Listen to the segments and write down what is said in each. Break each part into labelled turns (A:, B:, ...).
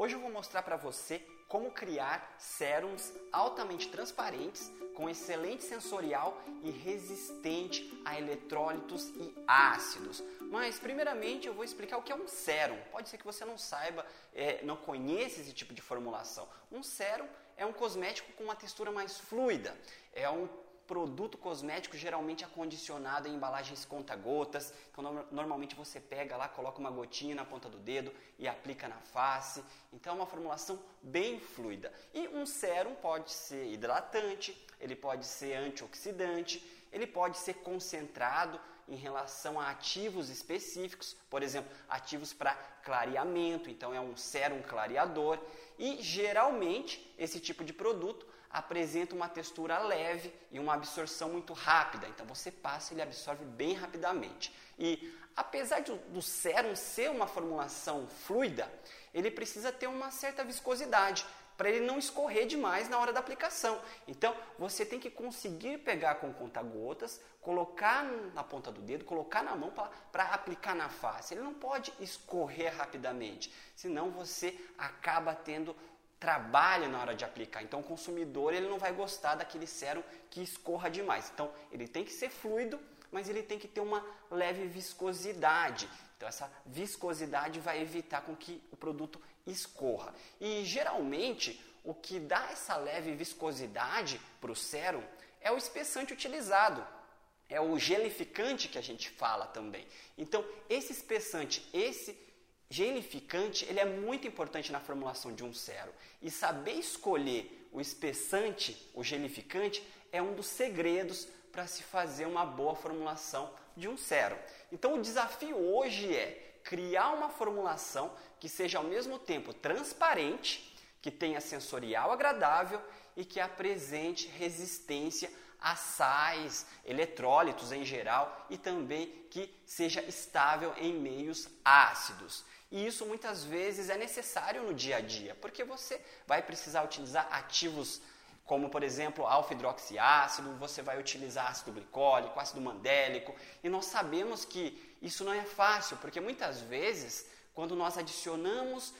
A: Hoje eu vou mostrar para você como criar sérums altamente transparentes, com excelente sensorial e resistente a eletrólitos e ácidos. Mas primeiramente eu vou explicar o que é um sérum. Pode ser que você não saiba, é, não conheça esse tipo de formulação. Um sérum é um cosmético com uma textura mais fluida. É um produto cosmético geralmente acondicionado em embalagens conta-gotas. Então, no, normalmente você pega lá, coloca uma gotinha na ponta do dedo e aplica na face. Então, é uma formulação bem fluida. E um sérum pode ser hidratante, ele pode ser antioxidante, ele pode ser concentrado em relação a ativos específicos, por exemplo, ativos para clareamento, então é um sérum clareador. E geralmente esse tipo de produto apresenta uma textura leve e uma absorção muito rápida. Então você passa e ele absorve bem rapidamente. E apesar do, do sérum ser uma formulação fluida, ele precisa ter uma certa viscosidade para ele não escorrer demais na hora da aplicação. Então, você tem que conseguir pegar com conta-gotas, colocar na ponta do dedo, colocar na mão para aplicar na face. Ele não pode escorrer rapidamente, senão você acaba tendo trabalho na hora de aplicar. Então o consumidor ele não vai gostar daquele sérum que escorra demais. Então ele tem que ser fluido, mas ele tem que ter uma leve viscosidade. Então essa viscosidade vai evitar com que o produto escorra. E geralmente o que dá essa leve viscosidade para o sérum é o espessante utilizado. É o gelificante que a gente fala também. Então, esse espessante, esse gelificante ele é muito importante na formulação de um sérum. E saber escolher o espessante, o gelificante, é um dos segredos para se fazer uma boa formulação de um sérum. Então o desafio hoje é criar uma formulação que seja ao mesmo tempo transparente, que tenha sensorial agradável e que apresente resistência a sais, eletrólitos em geral e também que seja estável em meios ácidos. E isso muitas vezes é necessário no dia a dia, porque você vai precisar utilizar ativos como, por exemplo, alfa-hidroxiácido, você vai utilizar ácido glicólico, ácido mandélico, e nós sabemos que isso não é fácil, porque muitas vezes, quando nós adicionamos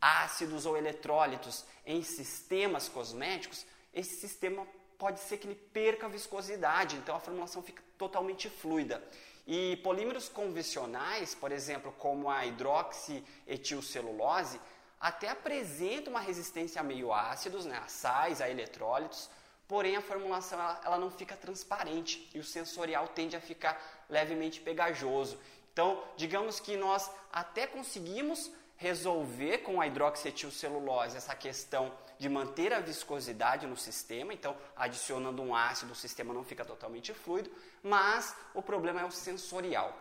A: ácidos ou eletrólitos em sistemas cosméticos, esse sistema pode ser que ele perca a viscosidade, então a formulação fica totalmente fluida. E polímeros convencionais, por exemplo, como a hidroxietilcelulose, até apresentam uma resistência a meio ácidos, né, a sais, a eletrólitos, porém a formulação ela, ela não fica transparente e o sensorial tende a ficar levemente pegajoso. Então, digamos que nós até conseguimos resolver com a hidroxietilcelulose essa questão de manter a viscosidade no sistema, então adicionando um ácido o sistema não fica totalmente fluido, mas o problema é o sensorial.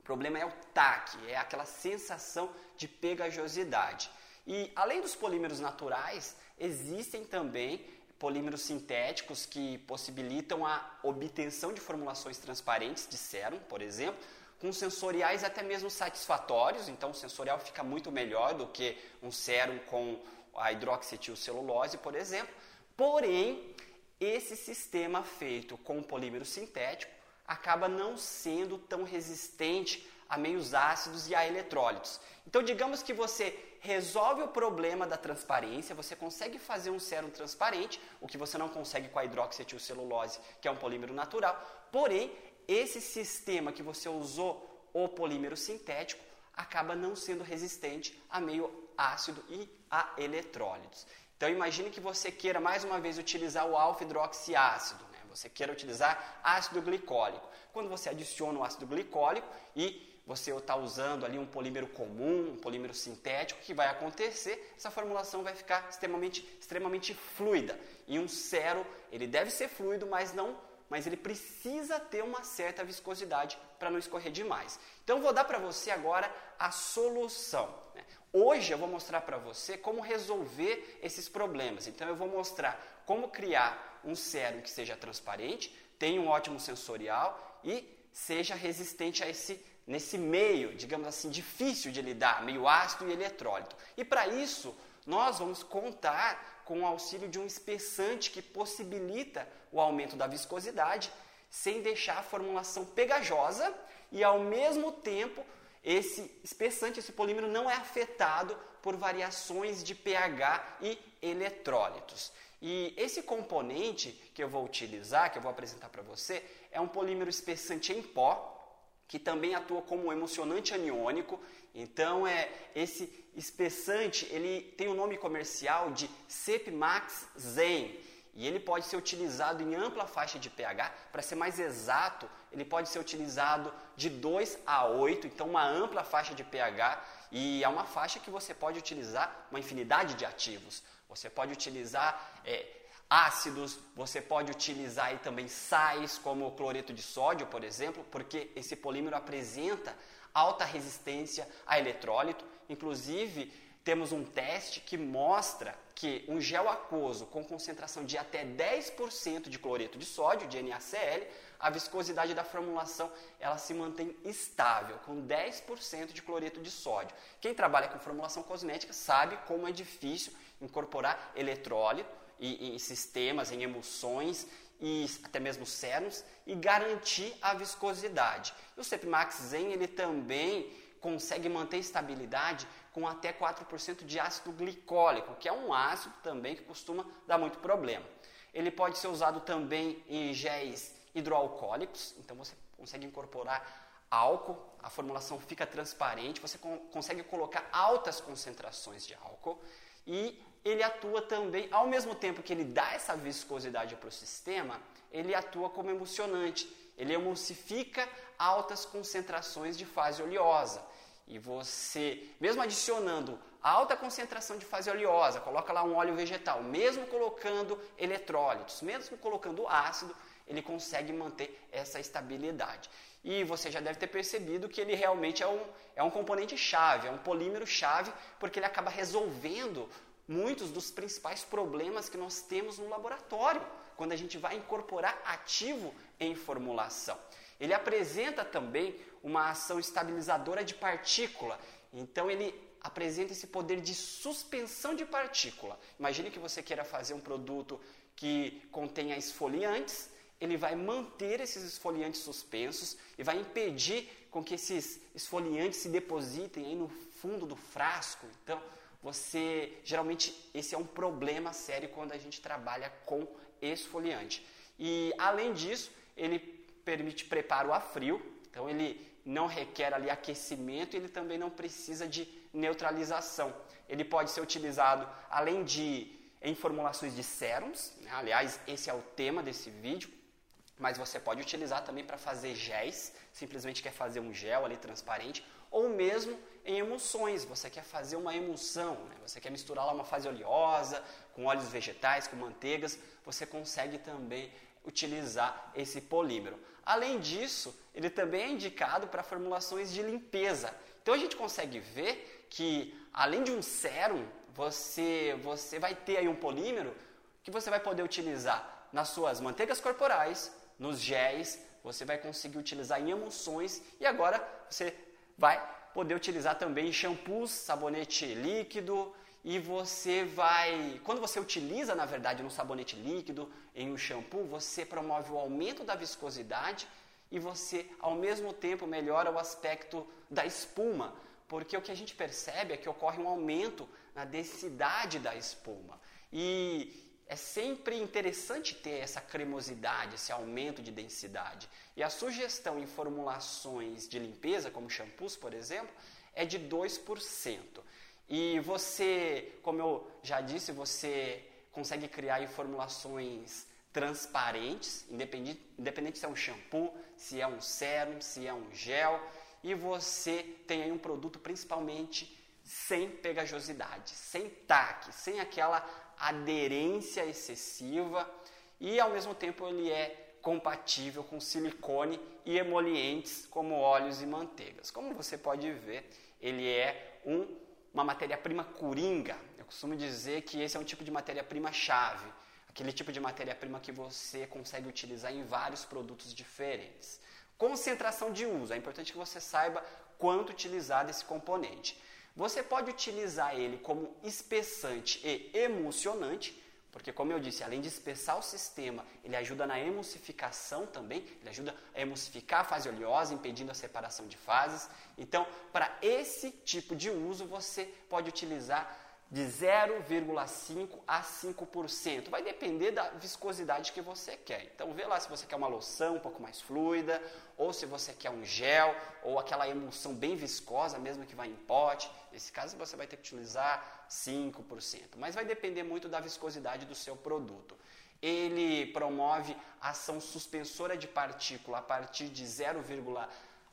A: O problema é o taque, é aquela sensação de pegajosidade. E além dos polímeros naturais, existem também polímeros sintéticos que possibilitam a obtenção de formulações transparentes de sérum, por exemplo, com sensoriais até mesmo satisfatórios, então o sensorial fica muito melhor do que um sérum com a hidroxietilcelulose, por exemplo. Porém, esse sistema feito com polímero sintético acaba não sendo tão resistente a meios ácidos e a eletrólitos. Então, digamos que você resolve o problema da transparência, você consegue fazer um sérum transparente, o que você não consegue com a hidroxietilcelulose, que é um polímero natural, porém, esse sistema que você usou o polímero sintético acaba não sendo resistente a meio ácido e a eletrólitos. Então imagine que você queira mais uma vez utilizar o alfa-hidroxiácido, né? Você queira utilizar ácido glicólico. Quando você adiciona o ácido glicólico e você está usando ali um polímero comum, um polímero sintético, o que vai acontecer? Essa formulação vai ficar extremamente, extremamente fluida. E um cero, ele deve ser fluido, mas não mas ele precisa ter uma certa viscosidade para não escorrer demais. Então, vou dar para você agora a solução. Né? Hoje eu vou mostrar para você como resolver esses problemas. Então, eu vou mostrar como criar um sérum que seja transparente, tenha um ótimo sensorial e seja resistente a esse nesse meio, digamos assim, difícil de lidar, meio ácido e eletrólito. E para isso, nós vamos contar com o auxílio de um espessante que possibilita o aumento da viscosidade, sem deixar a formulação pegajosa e ao mesmo tempo esse espessante, esse polímero não é afetado por variações de pH e eletrólitos. E esse componente que eu vou utilizar, que eu vou apresentar para você, é um polímero espessante em pó, que também atua como emulsionante aniônico. Então, é esse espessante, ele tem o nome comercial de Cepmax Zen. E ele pode ser utilizado em ampla faixa de pH. Para ser mais exato, ele pode ser utilizado de 2 a 8, então uma ampla faixa de pH. E é uma faixa que você pode utilizar uma infinidade de ativos. Você pode utilizar é, ácidos, você pode utilizar aí também sais, como o cloreto de sódio, por exemplo, porque esse polímero apresenta alta resistência a eletrólito. Inclusive, temos um teste que mostra que um gel aquoso com concentração de até 10% de cloreto de sódio, de NaCl, a viscosidade da formulação ela se mantém estável, com 10% de cloreto de sódio. Quem trabalha com formulação cosmética sabe como é difícil incorporar eletrólito em, em sistemas, em emulsões e até mesmo sérums e garantir a viscosidade. E o Cepmax Zen ele também consegue manter estabilidade com até 4% de ácido glicólico, que é um ácido também que costuma dar muito problema. Ele pode ser usado também em géis hidroalcoólicos, então você consegue incorporar álcool, a formulação fica transparente, você consegue colocar altas concentrações de álcool e ele atua também, ao mesmo tempo que ele dá essa viscosidade para o sistema, ele atua como emulsionante. Ele emulsifica altas concentrações de fase oleosa. E você, mesmo adicionando alta concentração de fase oleosa, coloca lá um óleo vegetal, mesmo colocando eletrólitos, mesmo colocando ácido, ele consegue manter essa estabilidade. E você já deve ter percebido que ele realmente é um, é um componente chave, é um polímero chave, porque ele acaba resolvendo muitos dos principais problemas que nós temos no laboratório, quando a gente vai incorporar ativo em formulação. Ele apresenta também uma ação estabilizadora de partícula, então ele apresenta esse poder de suspensão de partícula. Imagine que você queira fazer um produto que contenha esfoliantes, ele vai manter esses esfoliantes suspensos e vai impedir com que esses esfoliantes se depositem aí no fundo do frasco. Então, você geralmente esse é um problema sério quando a gente trabalha com esfoliante. E além disso, ele permite preparo a frio, então ele não requer ali aquecimento e ele também não precisa de neutralização. Ele pode ser utilizado além de em formulações de sérums, né? aliás, esse é o tema desse vídeo, mas você pode utilizar também para fazer géis, simplesmente quer fazer um gel ali transparente, ou mesmo em emulsões. Você quer fazer uma emulsão, né? você quer misturar lá uma fase oleosa com óleos vegetais, com manteigas, você consegue também utilizar esse polímero. Além disso, ele também é indicado para formulações de limpeza. Então a gente consegue ver que além de um sérum, você, você vai ter aí um polímero que você vai poder utilizar nas suas manteigas corporais, nos géis, você vai conseguir utilizar em emulsões e agora você vai poder utilizar também shampoos, sabonete líquido e você vai, quando você utiliza na verdade no sabonete líquido, em um shampoo, você promove o aumento da viscosidade e você ao mesmo tempo melhora o aspecto da espuma, porque o que a gente percebe é que ocorre um aumento na densidade da espuma. E é sempre interessante ter essa cremosidade, esse aumento de densidade. E a sugestão em formulações de limpeza, como shampoos, por exemplo, é de 2%. E você, como eu já disse, você consegue criar formulações transparentes, independente, independente se é um shampoo, se é um sérum, se é um gel, e você tem aí um produto principalmente sem pegajosidade, sem taque, sem aquela aderência excessiva e ao mesmo tempo ele é compatível com silicone e emolientes como óleos e manteigas. Como você pode ver, ele é um, uma matéria-prima coringa. Eu costumo dizer que esse é um tipo de matéria-prima chave, aquele tipo de matéria-prima que você consegue utilizar em vários produtos diferentes. Concentração de uso, é importante que você saiba quanto utilizar desse componente. Você pode utilizar ele como espessante e emulsionante, porque como eu disse, além de espessar o sistema, ele ajuda na emulsificação também, ele ajuda a emulsificar a fase oleosa, impedindo a separação de fases. Então, para esse tipo de uso, você pode utilizar de 0,5 a 5%. Vai depender da viscosidade que você quer. Então vê lá se você quer uma loção um pouco mais fluida, ou se você quer um gel, ou aquela emulsão bem viscosa, mesmo que vá em pote. Nesse caso você vai ter que utilizar 5%. Mas vai depender muito da viscosidade do seu produto. Ele promove ação suspensora de partícula a partir de 0,5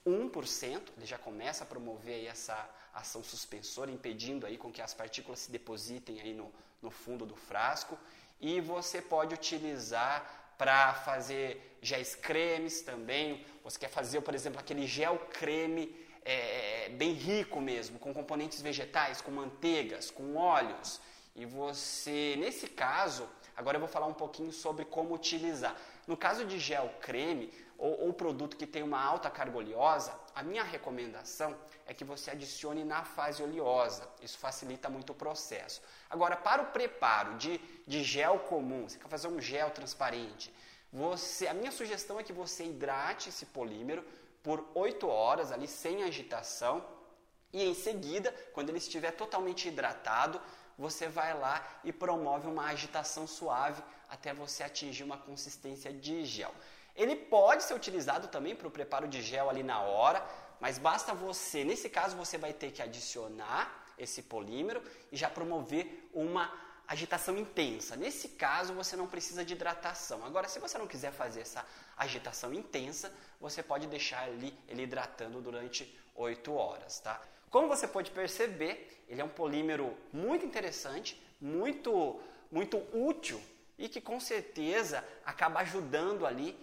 A: 1%, ele já começa a promover essa ação suspensora, impedindo aí com que as partículas se depositem aí no, no fundo do frasco. E você pode utilizar para fazer géis cremes também. Você quer fazer, por exemplo, aquele gel creme é, bem rico mesmo, com componentes vegetais, com manteigas, com óleos. E você, nesse caso, agora eu vou falar um pouquinho sobre como utilizar. No caso de gel creme, ou, ou produto que tem uma alta carga oleosa, a minha recomendação é que você adicione na fase oleosa. Isso facilita muito o processo. Agora, para o preparo de, de gel comum, você quer fazer um gel transparente, você, a minha sugestão é que você hidrate esse polímero por 8 horas ali sem agitação e em seguida, quando ele estiver totalmente hidratado, você vai lá e promove uma agitação suave até você atingir uma consistência de gel. Ele pode ser utilizado também para o preparo de gel ali na hora, mas basta você, nesse caso, você vai ter que adicionar esse polímero e já promover uma agitação intensa. Nesse caso, você não precisa de hidratação. Agora, se você não quiser fazer essa agitação intensa, você pode deixar ali ele hidratando durante 8 horas, tá? Como você pode perceber, ele é um polímero muito interessante, muito muito útil e que com certeza acaba ajudando ali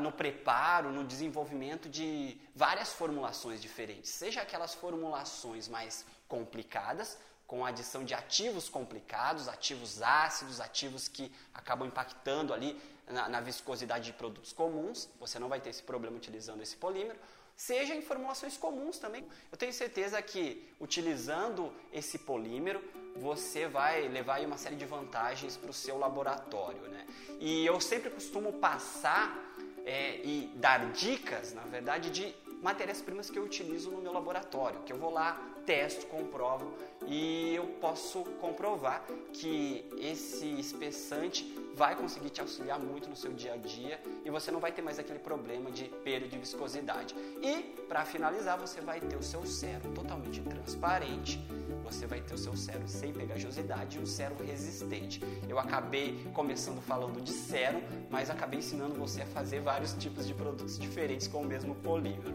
A: no preparo, no desenvolvimento de várias formulações diferentes, seja aquelas formulações mais complicadas, com a adição de ativos complicados, ativos ácidos, ativos que acabam impactando ali na, na viscosidade de produtos comuns, você não vai ter esse problema utilizando esse polímero, seja em formulações comuns também. Eu tenho certeza que utilizando esse polímero, você vai levar uma série de vantagens para o seu laboratório. Né? E eu sempre costumo passar é, e dar dicas, na verdade, de matérias-primas que eu utilizo no meu laboratório, que eu vou lá, testo, comprovo e eu posso comprovar que esse espessante vai conseguir te auxiliar muito no seu dia a dia e você não vai ter mais aquele problema de perda de viscosidade. E, para finalizar, você vai ter o seu cero totalmente transparente, você vai ter o seu cero sem pegajosidade e um cero resistente. Eu acabei começando falando de cero, mas acabei ensinando você a fazer vários tipos de produtos diferentes com o mesmo polímero.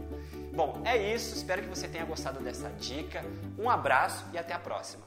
A: Bom, é isso. Espero que você tenha gostado dessa dica. Um abraço e até a próxima.